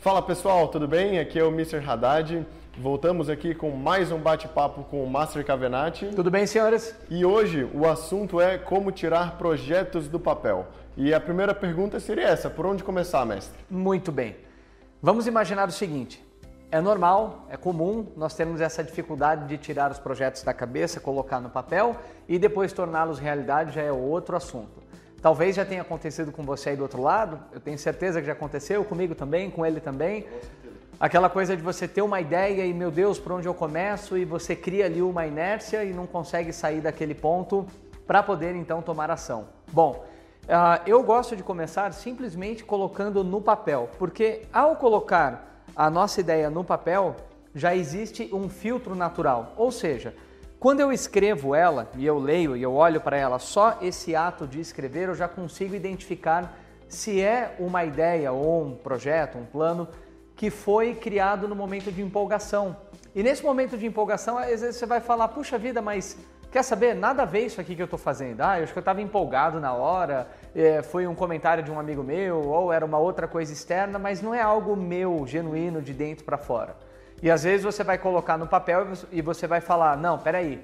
Fala pessoal, tudo bem? Aqui é o Mr. Haddad. Voltamos aqui com mais um bate-papo com o Master Cavenati. Tudo bem, senhores? E hoje o assunto é como tirar projetos do papel. E a primeira pergunta seria essa: por onde começar, mestre? Muito bem. Vamos imaginar o seguinte: é normal, é comum nós termos essa dificuldade de tirar os projetos da cabeça, colocar no papel e depois torná-los realidade, já é outro assunto. Talvez já tenha acontecido com você aí do outro lado, eu tenho certeza que já aconteceu, comigo também, com ele também. Aquela coisa de você ter uma ideia e, meu Deus, por onde eu começo? E você cria ali uma inércia e não consegue sair daquele ponto para poder então tomar ação. Bom, uh, eu gosto de começar simplesmente colocando no papel, porque ao colocar a nossa ideia no papel, já existe um filtro natural, ou seja, quando eu escrevo ela e eu leio e eu olho para ela, só esse ato de escrever eu já consigo identificar se é uma ideia ou um projeto, um plano que foi criado no momento de empolgação. E nesse momento de empolgação, às vezes você vai falar: puxa vida, mas quer saber? Nada a ver isso aqui que eu estou fazendo. Ah, eu acho que eu estava empolgado na hora, é, foi um comentário de um amigo meu, ou era uma outra coisa externa, mas não é algo meu, genuíno, de dentro para fora. E às vezes você vai colocar no papel e você vai falar: não, peraí,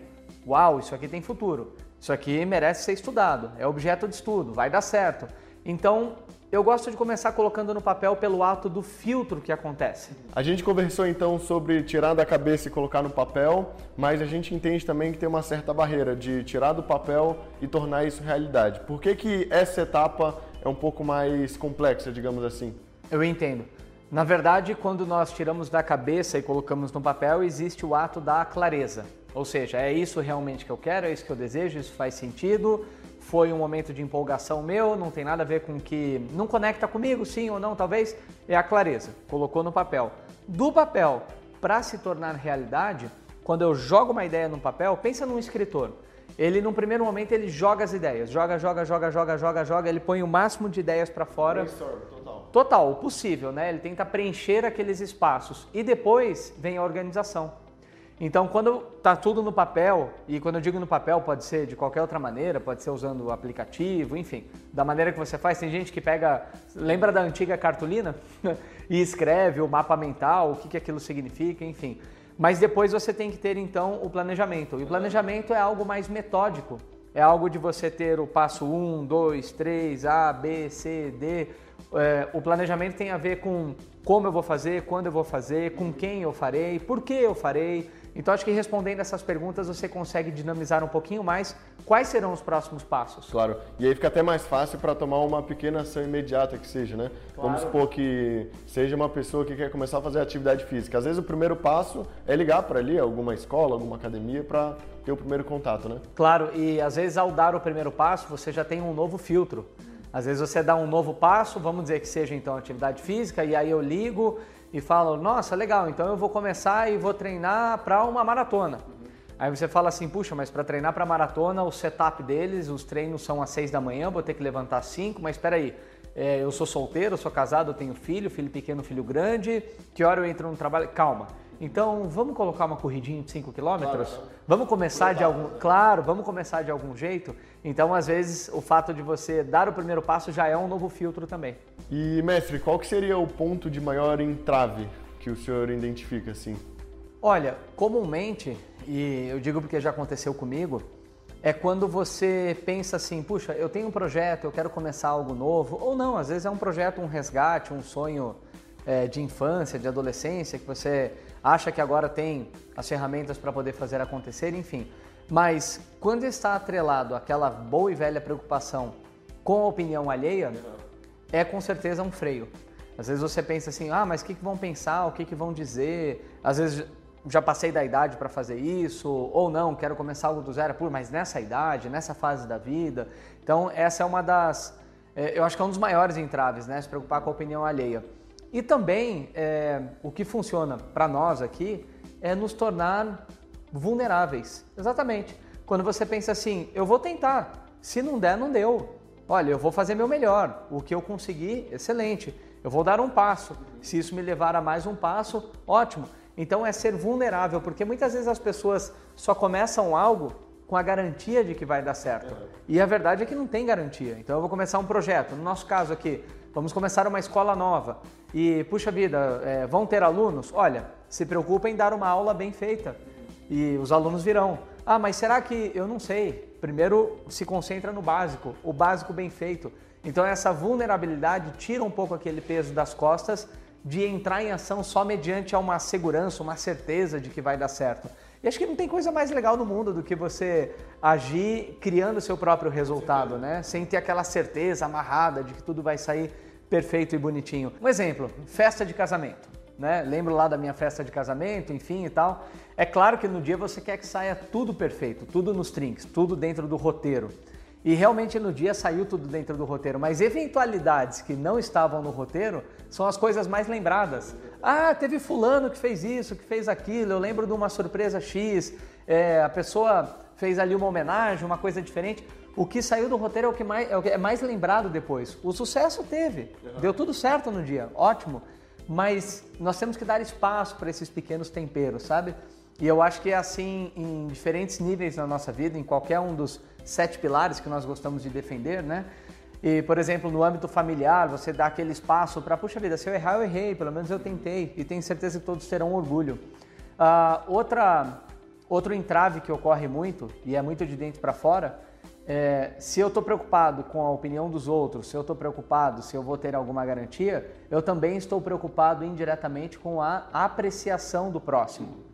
uau, isso aqui tem futuro, isso aqui merece ser estudado, é objeto de estudo, vai dar certo. Então, eu gosto de começar colocando no papel pelo ato do filtro que acontece. A gente conversou então sobre tirar da cabeça e colocar no papel, mas a gente entende também que tem uma certa barreira de tirar do papel e tornar isso realidade. Por que, que essa etapa é um pouco mais complexa, digamos assim? Eu entendo. Na verdade, quando nós tiramos da cabeça e colocamos no papel, existe o ato da clareza. Ou seja, é isso realmente que eu quero, é isso que eu desejo, isso faz sentido. Foi um momento de empolgação meu, não tem nada a ver com que não conecta comigo, sim ou não, talvez. É a clareza. Colocou no papel. Do papel para se tornar realidade, quando eu jogo uma ideia no papel, pensa num escritor. Ele, num primeiro momento, ele joga as ideias, joga, joga, joga, joga, joga, joga, ele põe o máximo de ideias para fora. Brainstorm total, o possível, né? Ele tenta preencher aqueles espaços e depois vem a organização. Então, quando está tudo no papel, e quando eu digo no papel, pode ser de qualquer outra maneira, pode ser usando o aplicativo, enfim, da maneira que você faz. Tem gente que pega, lembra da antiga cartolina e escreve o mapa mental, o que, que aquilo significa, enfim. Mas depois você tem que ter então o planejamento. E o planejamento é algo mais metódico. É algo de você ter o passo 1, 2, 3, A, B, C, D é, o planejamento tem a ver com como eu vou fazer, quando eu vou fazer, com quem eu farei, por que eu farei. Então acho que respondendo essas perguntas você consegue dinamizar um pouquinho mais quais serão os próximos passos. Claro. E aí fica até mais fácil para tomar uma pequena ação imediata que seja, né? Claro. Vamos supor que seja uma pessoa que quer começar a fazer atividade física. Às vezes o primeiro passo é ligar para ali alguma escola, alguma academia para ter o primeiro contato, né? Claro, e às vezes ao dar o primeiro passo, você já tem um novo filtro. Às vezes você dá um novo passo, vamos dizer que seja então atividade física, e aí eu ligo e falo, nossa, legal, então eu vou começar e vou treinar para uma maratona. Aí você fala assim, puxa, mas para treinar para maratona, o setup deles, os treinos são às 6 da manhã, vou ter que levantar às 5, mas espera aí, é, eu sou solteiro, sou casado, tenho filho, filho pequeno, filho grande, que hora eu entro no trabalho? Calma. Então, vamos colocar uma corridinha de 5 quilômetros? Claro, vamos começar de algum... Claro, vamos começar de algum jeito. Então, às vezes, o fato de você dar o primeiro passo já é um novo filtro também. E, mestre, qual que seria o ponto de maior entrave que o senhor identifica, assim? Olha, comumente, e eu digo porque já aconteceu comigo, é quando você pensa assim, puxa, eu tenho um projeto, eu quero começar algo novo, ou não, às vezes é um projeto, um resgate, um sonho é, de infância, de adolescência, que você acha que agora tem as ferramentas para poder fazer acontecer, enfim. Mas quando está atrelado aquela boa e velha preocupação com a opinião alheia, é com certeza um freio. Às vezes você pensa assim, ah, mas o que, que vão pensar, o que, que vão dizer? Às vezes já passei da idade para fazer isso, ou não, quero começar algo do zero, Pô, mas nessa idade, nessa fase da vida. Então, essa é uma das. É, eu acho que é um dos maiores entraves, né? Se preocupar com a opinião alheia. E também é, o que funciona para nós aqui é nos tornar vulneráveis. Exatamente. Quando você pensa assim, eu vou tentar, se não der, não deu. Olha, eu vou fazer meu melhor. O que eu conseguir, excelente. Eu vou dar um passo. Se isso me levar a mais um passo, ótimo. Então é ser vulnerável, porque muitas vezes as pessoas só começam algo com a garantia de que vai dar certo. E a verdade é que não tem garantia. Então eu vou começar um projeto. No nosso caso aqui, vamos começar uma escola nova. E, puxa vida, é, vão ter alunos? Olha, se preocupa em dar uma aula bem feita e os alunos virão. Ah, mas será que eu não sei? Primeiro se concentra no básico, o básico bem feito. Então essa vulnerabilidade tira um pouco aquele peso das costas de entrar em ação só mediante uma segurança, uma certeza de que vai dar certo. E acho que não tem coisa mais legal no mundo do que você agir criando seu próprio resultado, né? Sem ter aquela certeza amarrada de que tudo vai sair perfeito e bonitinho. Um exemplo, festa de casamento. Né? Lembro lá da minha festa de casamento, enfim e tal. É claro que no dia você quer que saia tudo perfeito, tudo nos trinks, tudo dentro do roteiro. E realmente no dia saiu tudo dentro do roteiro, mas eventualidades que não estavam no roteiro são as coisas mais lembradas. Ah, teve fulano que fez isso, que fez aquilo, eu lembro de uma surpresa X, é, a pessoa fez ali uma homenagem, uma coisa diferente. O que saiu do roteiro é o que mais, é, o que é mais lembrado depois. O sucesso teve, deu tudo certo no dia, ótimo. Mas nós temos que dar espaço para esses pequenos temperos, sabe? E eu acho que é assim em diferentes níveis na nossa vida, em qualquer um dos sete pilares que nós gostamos de defender, né? E, por exemplo, no âmbito familiar, você dá aquele espaço para, puxa vida, se eu errar, eu errei, pelo menos eu tentei, e tenho certeza que todos terão orgulho. Uh, outra, outro entrave que ocorre muito, e é muito de dentro para fora, é, se eu estou preocupado com a opinião dos outros, se eu estou preocupado se eu vou ter alguma garantia, eu também estou preocupado indiretamente com a apreciação do próximo.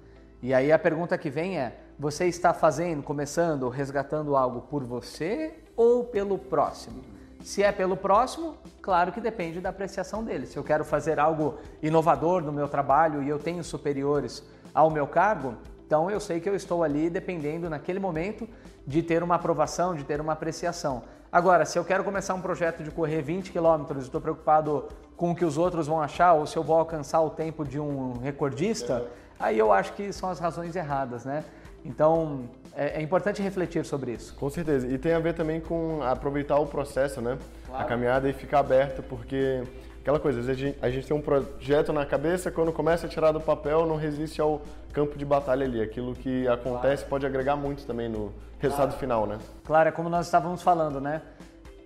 E aí a pergunta que vem é: você está fazendo, começando, resgatando algo por você ou pelo próximo? Se é pelo próximo, claro que depende da apreciação dele. Se eu quero fazer algo inovador no meu trabalho e eu tenho superiores ao meu cargo, então eu sei que eu estou ali dependendo naquele momento de ter uma aprovação, de ter uma apreciação. Agora, se eu quero começar um projeto de correr 20 quilômetros e estou preocupado com o que os outros vão achar ou se eu vou alcançar o tempo de um recordista, aí eu acho que são as razões erradas, né? Então, é, é, importante refletir sobre isso. Com certeza. E tem a ver também com aproveitar o processo, né? Claro. A caminhada e ficar aberto, porque aquela coisa, às vezes a gente tem um projeto na cabeça, quando começa a tirar do papel, não resiste ao campo de batalha ali. Aquilo que acontece claro. pode agregar muito também no resultado claro. final, né? Claro, é como nós estávamos falando, né?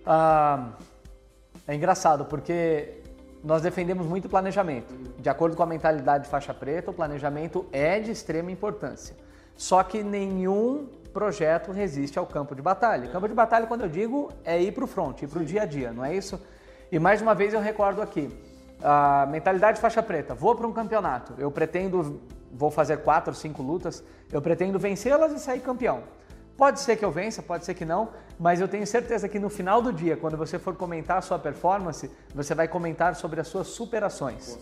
Ah, é engraçado, porque nós defendemos muito planejamento. De acordo com a mentalidade de faixa preta, o planejamento é de extrema importância. Só que nenhum projeto resiste ao campo de batalha. Campo de batalha, quando eu digo, é ir para o front, ir para o dia a dia, não é isso? E mais uma vez eu recordo aqui, a mentalidade de faixa preta, vou para um campeonato, eu pretendo, vou fazer quatro, cinco lutas, eu pretendo vencê-las e sair campeão. Pode ser que eu vença, pode ser que não, mas eu tenho certeza que no final do dia, quando você for comentar a sua performance, você vai comentar sobre as suas superações.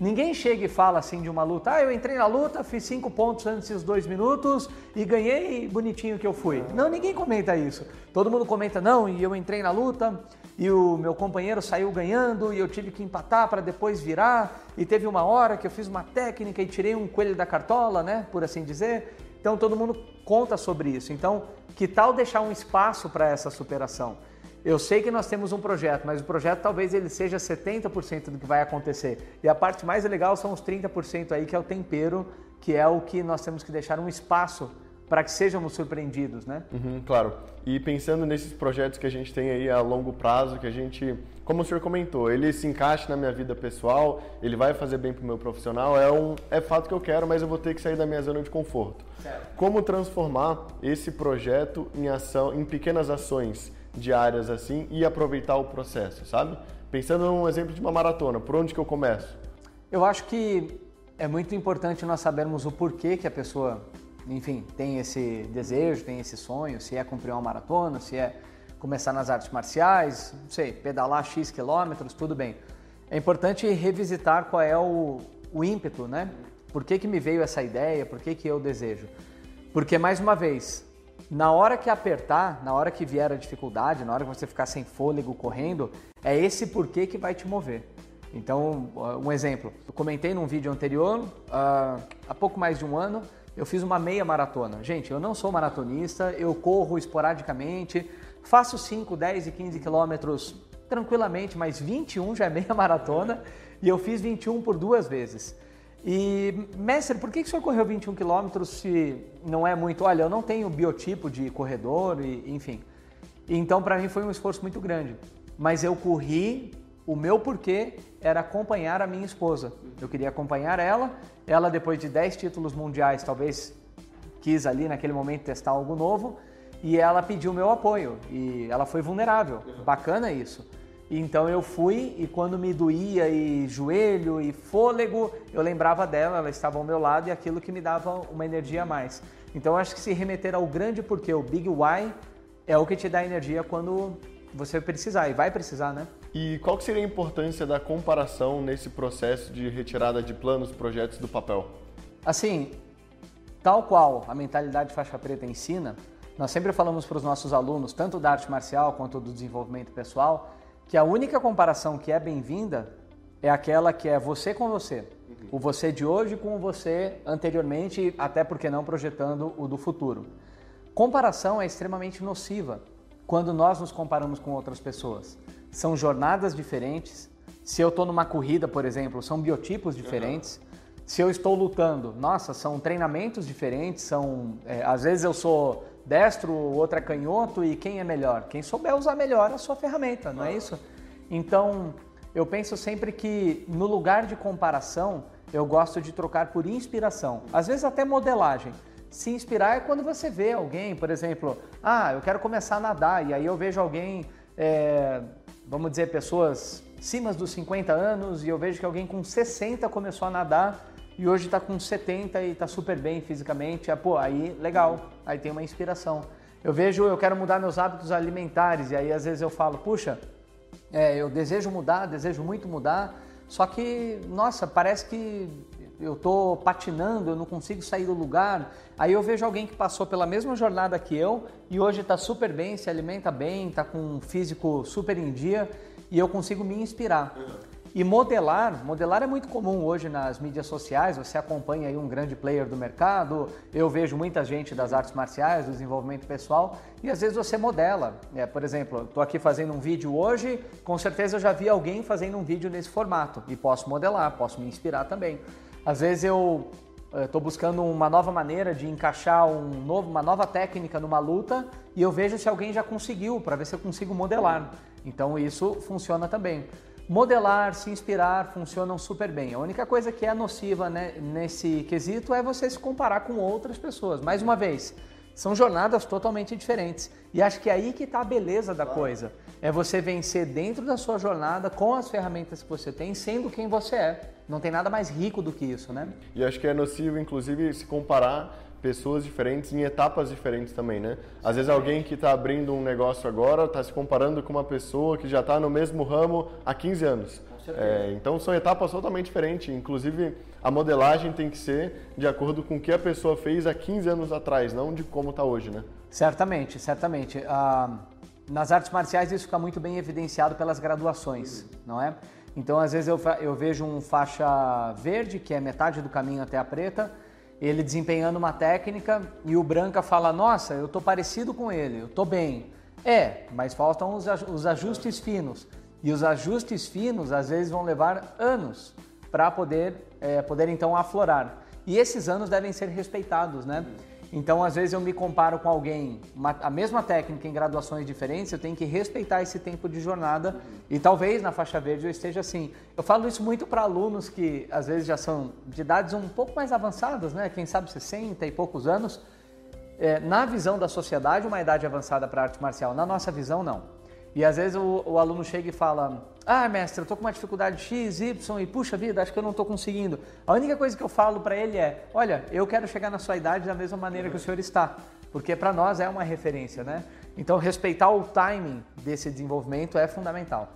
Ninguém chega e fala assim de uma luta, ah, eu entrei na luta, fiz cinco pontos antes dos dois minutos e ganhei bonitinho que eu fui. Não, ninguém comenta isso. Todo mundo comenta, não, e eu entrei na luta e o meu companheiro saiu ganhando e eu tive que empatar para depois virar e teve uma hora que eu fiz uma técnica e tirei um coelho da cartola, né, por assim dizer. Então todo mundo conta sobre isso. Então, que tal deixar um espaço para essa superação? Eu sei que nós temos um projeto, mas o projeto talvez ele seja 70% do que vai acontecer. E a parte mais legal são os 30% aí que é o tempero, que é o que nós temos que deixar um espaço para que sejamos surpreendidos, né? Uhum, claro. E pensando nesses projetos que a gente tem aí a longo prazo, que a gente, como o senhor comentou, ele se encaixa na minha vida pessoal, ele vai fazer bem para o meu profissional, é um é fato que eu quero, mas eu vou ter que sair da minha zona de conforto. Certo. Como transformar esse projeto em ação, em pequenas ações diárias assim e aproveitar o processo, sabe? Pensando num exemplo de uma maratona, por onde que eu começo? Eu acho que é muito importante nós sabermos o porquê que a pessoa enfim, tem esse desejo, tem esse sonho, se é cumprir uma maratona, se é começar nas artes marciais, não sei, pedalar X quilômetros, tudo bem. É importante revisitar qual é o, o ímpeto, né? Por que, que me veio essa ideia, por que, que eu desejo? Porque, mais uma vez, na hora que apertar, na hora que vier a dificuldade, na hora que você ficar sem fôlego correndo, é esse porquê que vai te mover. Então, um exemplo, eu comentei num vídeo anterior, uh, há pouco mais de um ano, eu fiz uma meia maratona. Gente, eu não sou maratonista, eu corro esporadicamente, faço 5, 10 e 15 quilômetros tranquilamente, mas 21 já é meia maratona e eu fiz 21 por duas vezes. E, mestre, por que, o senhor correu 21 quilômetros se não é muito? Olha, eu não tenho biotipo de corredor, e, enfim. Então, para mim, foi um esforço muito grande. Mas eu corri o meu porquê era acompanhar a minha esposa. Eu queria acompanhar ela. Ela, depois de 10 títulos mundiais, talvez quis ali naquele momento testar algo novo. E ela pediu meu apoio. E ela foi vulnerável. Bacana isso. Então eu fui e quando me doía e joelho e fôlego, eu lembrava dela, ela estava ao meu lado e aquilo que me dava uma energia a mais. Então acho que se remeter ao grande porquê, o Big Why, é o que te dá energia quando você precisar e vai precisar, né? E qual seria a importância da comparação nesse processo de retirada de planos, projetos do papel? Assim, tal qual a mentalidade faixa preta ensina, nós sempre falamos para os nossos alunos, tanto da arte marcial quanto do desenvolvimento pessoal, que a única comparação que é bem-vinda é aquela que é você com você. Uhum. O você de hoje com o você anteriormente, até porque não projetando o do futuro. Comparação é extremamente nociva quando nós nos comparamos com outras pessoas. São jornadas diferentes. Se eu estou numa corrida, por exemplo, são biotipos diferentes. Uhum. Se eu estou lutando, nossa, são treinamentos diferentes. São, é, às vezes eu sou destro, o outro é canhoto e quem é melhor? Quem souber usar melhor a sua ferramenta, não é isso? Então, eu penso sempre que no lugar de comparação, eu gosto de trocar por inspiração, às vezes até modelagem. Se inspirar é quando você vê alguém, por exemplo, ah, eu quero começar a nadar, e aí eu vejo alguém, é, vamos dizer, pessoas acima dos 50 anos, e eu vejo que alguém com 60 começou a nadar e hoje está com 70 e está super bem fisicamente, é, pô, aí legal, aí tem uma inspiração. Eu vejo, eu quero mudar meus hábitos alimentares e aí às vezes eu falo, puxa, é, eu desejo mudar, desejo muito mudar, só que, nossa, parece que eu estou patinando, eu não consigo sair do lugar. Aí eu vejo alguém que passou pela mesma jornada que eu e hoje está super bem, se alimenta bem, está com um físico super em dia e eu consigo me inspirar. E modelar, modelar é muito comum hoje nas mídias sociais, você acompanha aí um grande player do mercado, eu vejo muita gente das artes marciais, do desenvolvimento pessoal, e às vezes você modela. É, por exemplo, estou aqui fazendo um vídeo hoje, com certeza eu já vi alguém fazendo um vídeo nesse formato, e posso modelar, posso me inspirar também. Às vezes eu estou buscando uma nova maneira de encaixar um novo, uma nova técnica numa luta e eu vejo se alguém já conseguiu, para ver se eu consigo modelar. Então isso funciona também. Modelar, se inspirar funcionam super bem. A única coisa que é nociva né, nesse quesito é você se comparar com outras pessoas. Mais uma vez, são jornadas totalmente diferentes. E acho que é aí que está a beleza da coisa. É você vencer dentro da sua jornada com as ferramentas que você tem, sendo quem você é. Não tem nada mais rico do que isso, né? E acho que é nocivo, inclusive, se comparar pessoas diferentes em etapas diferentes também, né? Às vezes alguém que está abrindo um negócio agora está se comparando com uma pessoa que já está no mesmo ramo há 15 anos. É, então são etapas totalmente diferentes. Inclusive a modelagem tem que ser de acordo com o que a pessoa fez há 15 anos atrás, não de como está hoje, né? Certamente, certamente. Ah, nas artes marciais isso fica muito bem evidenciado pelas graduações, uhum. não é? Então às vezes eu, eu vejo um faixa verde, que é metade do caminho até a preta, ele desempenhando uma técnica e o Branca fala: Nossa, eu tô parecido com ele, eu tô bem. É, mas faltam os, os ajustes finos. E os ajustes finos às vezes vão levar anos para poder, é, poder então aflorar. E esses anos devem ser respeitados, né? Então, às vezes eu me comparo com alguém, uma, a mesma técnica em graduações diferentes, eu tenho que respeitar esse tempo de jornada e talvez na faixa verde eu esteja assim. Eu falo isso muito para alunos que às vezes já são de idades um pouco mais avançadas, né? Quem sabe 60 e poucos anos. É, na visão da sociedade, uma idade avançada para arte marcial. Na nossa visão, não. E às vezes o, o, aluno chega e fala: Ah, mestre, eu estou com uma dificuldade X, Y e puxa vida, acho que eu não estou conseguindo. A única coisa que eu falo para ele é: Olha, eu quero chegar na sua idade da mesma maneira que o senhor está, porque para nós é uma referência, né? Então, respeitar o timing desse desenvolvimento é fundamental.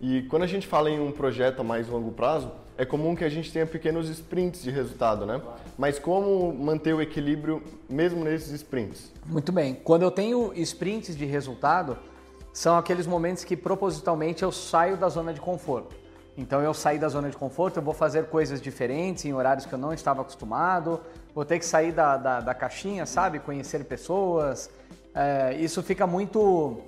E quando a gente fala em um projeto a mais longo prazo, é comum que a gente tenha pequenos sprints de resultado, né? Mas como manter o equilíbrio mesmo nesses sprints? Muito bem. Quando eu tenho sprints de resultado, são aqueles momentos que propositalmente eu saio da zona de conforto. Então eu saí da zona de conforto, eu vou fazer coisas diferentes em horários que eu não estava acostumado, vou ter que sair da, da, da caixinha, sabe? Conhecer pessoas. É, isso fica muito,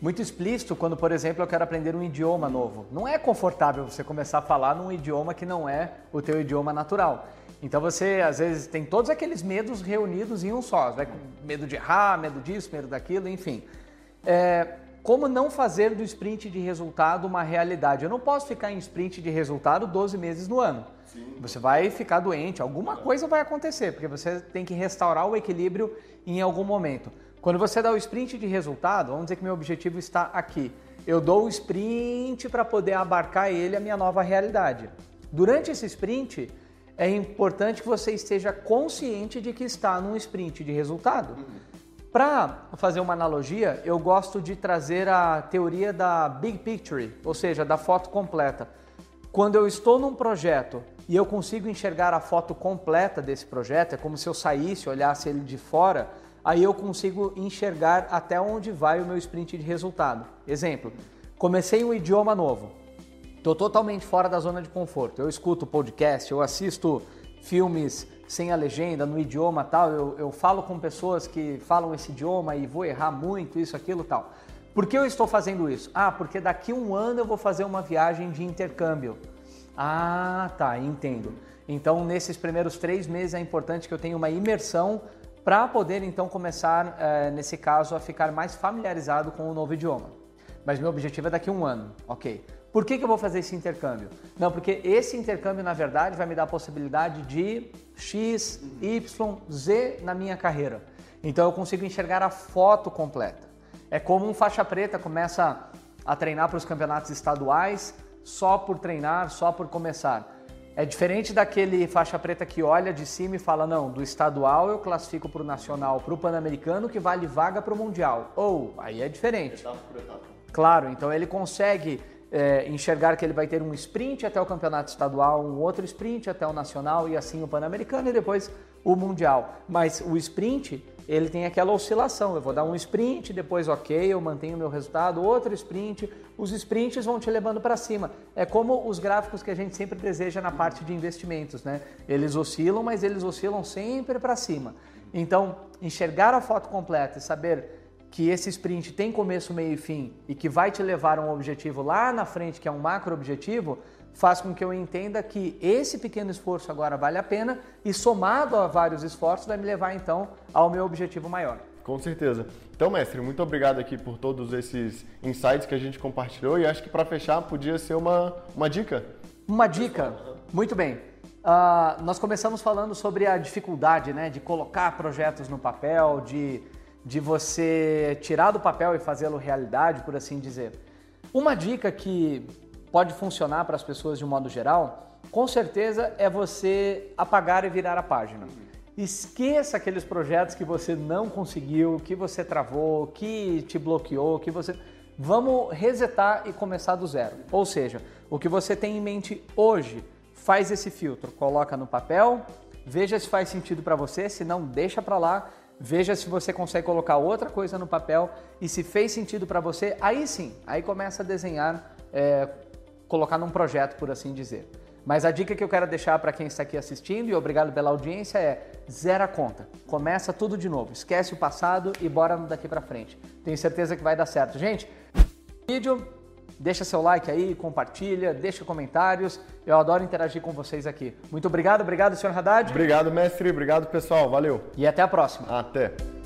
muito explícito quando, por exemplo, eu quero aprender um idioma novo. Não é confortável você começar a falar num idioma que não é o teu idioma natural. Então você, às vezes, tem todos aqueles medos reunidos em um só. Vai com medo de errar, medo disso, medo daquilo, enfim. É, como não fazer do sprint de resultado uma realidade. Eu não posso ficar em sprint de resultado 12 meses no ano. Sim. Você vai ficar doente, alguma coisa vai acontecer, porque você tem que restaurar o equilíbrio em algum momento. Quando você dá o sprint de resultado, vamos dizer que meu objetivo está aqui. Eu dou o sprint para poder abarcar ele a minha nova realidade. Durante esse sprint, é importante que você esteja consciente de que está num sprint de resultado. Uhum. Para fazer uma analogia, eu gosto de trazer a teoria da big picture, ou seja, da foto completa. Quando eu estou num projeto e eu consigo enxergar a foto completa desse projeto, é como se eu saísse, olhasse ele de fora, aí eu consigo enxergar até onde vai o meu sprint de resultado. Exemplo, comecei um idioma novo, estou totalmente fora da zona de conforto. Eu escuto podcast, eu assisto filmes sem a legenda, no idioma tal, eu, eu falo com pessoas que falam esse idioma e vou errar muito, isso, aquilo tal. Por que eu estou fazendo isso? Ah, porque daqui um ano eu vou fazer uma viagem de intercâmbio. Ah, tá, entendo. Então, nesses primeiros três meses é importante que eu tenha uma imersão para poder então começar, eh, nesse caso, a ficar mais familiarizado com o novo idioma. Mas meu objetivo é daqui a um ano, ok. Por que, que eu vou fazer esse intercâmbio? Não, porque esse intercâmbio, na verdade, vai me dar a possibilidade de X, Y, Z na minha carreira. Então eu consigo enxergar a foto completa. É como um faixa preta começa a treinar para os campeonatos estaduais só por treinar, só por começar. É diferente daquele faixa preta que olha de cima e fala: não, do estadual eu classifico para o nacional, para o pan-americano que vale vaga para o mundial. Ou, aí é diferente. Etapa por etapa. Claro, então ele consegue é, enxergar que ele vai ter um sprint até o campeonato estadual, um outro sprint até o nacional e assim o pan-americano e depois o mundial. Mas o sprint, ele tem aquela oscilação. Eu vou dar um sprint, depois ok, eu mantenho o meu resultado, outro sprint. Os sprints vão te levando para cima. É como os gráficos que a gente sempre deseja na parte de investimentos, né? Eles oscilam, mas eles oscilam sempre para cima. Então, enxergar a foto completa e saber que esse sprint tem começo, meio e fim e que vai te levar a um objetivo lá na frente, que é um macro objetivo, faz com que eu entenda que esse pequeno esforço agora vale a pena e somado a vários esforços vai me levar então ao meu objetivo maior. Com certeza. Então, mestre, muito obrigado aqui por todos esses insights que a gente compartilhou e acho que para fechar podia ser uma, uma dica. Uma dica, muito bem. Uh, nós começamos falando sobre a dificuldade né, de colocar projetos no papel, de de você tirar do papel e fazê-lo realidade, por assim dizer. Uma dica que pode funcionar para as pessoas de um modo geral, com certeza é você apagar e virar a página. Esqueça aqueles projetos que você não conseguiu, que você travou, que te bloqueou, que você. Vamos resetar e começar do zero. Ou seja, o que você tem em mente hoje, faz esse filtro, coloca no papel, veja se faz sentido para você, se não, deixa para lá Veja se você consegue colocar outra coisa no papel e se fez sentido para você, aí sim, aí começa a desenhar, é, colocar num projeto, por assim dizer. Mas a dica que eu quero deixar para quem está aqui assistindo e obrigado pela audiência é zera a conta. Começa tudo de novo. Esquece o passado e bora daqui para frente. Tenho certeza que vai dar certo. Gente, vídeo Deixa seu like aí, compartilha, deixa comentários. Eu adoro interagir com vocês aqui. Muito obrigado, obrigado, senhor Haddad. Obrigado, mestre. Obrigado, pessoal. Valeu. E até a próxima. Até.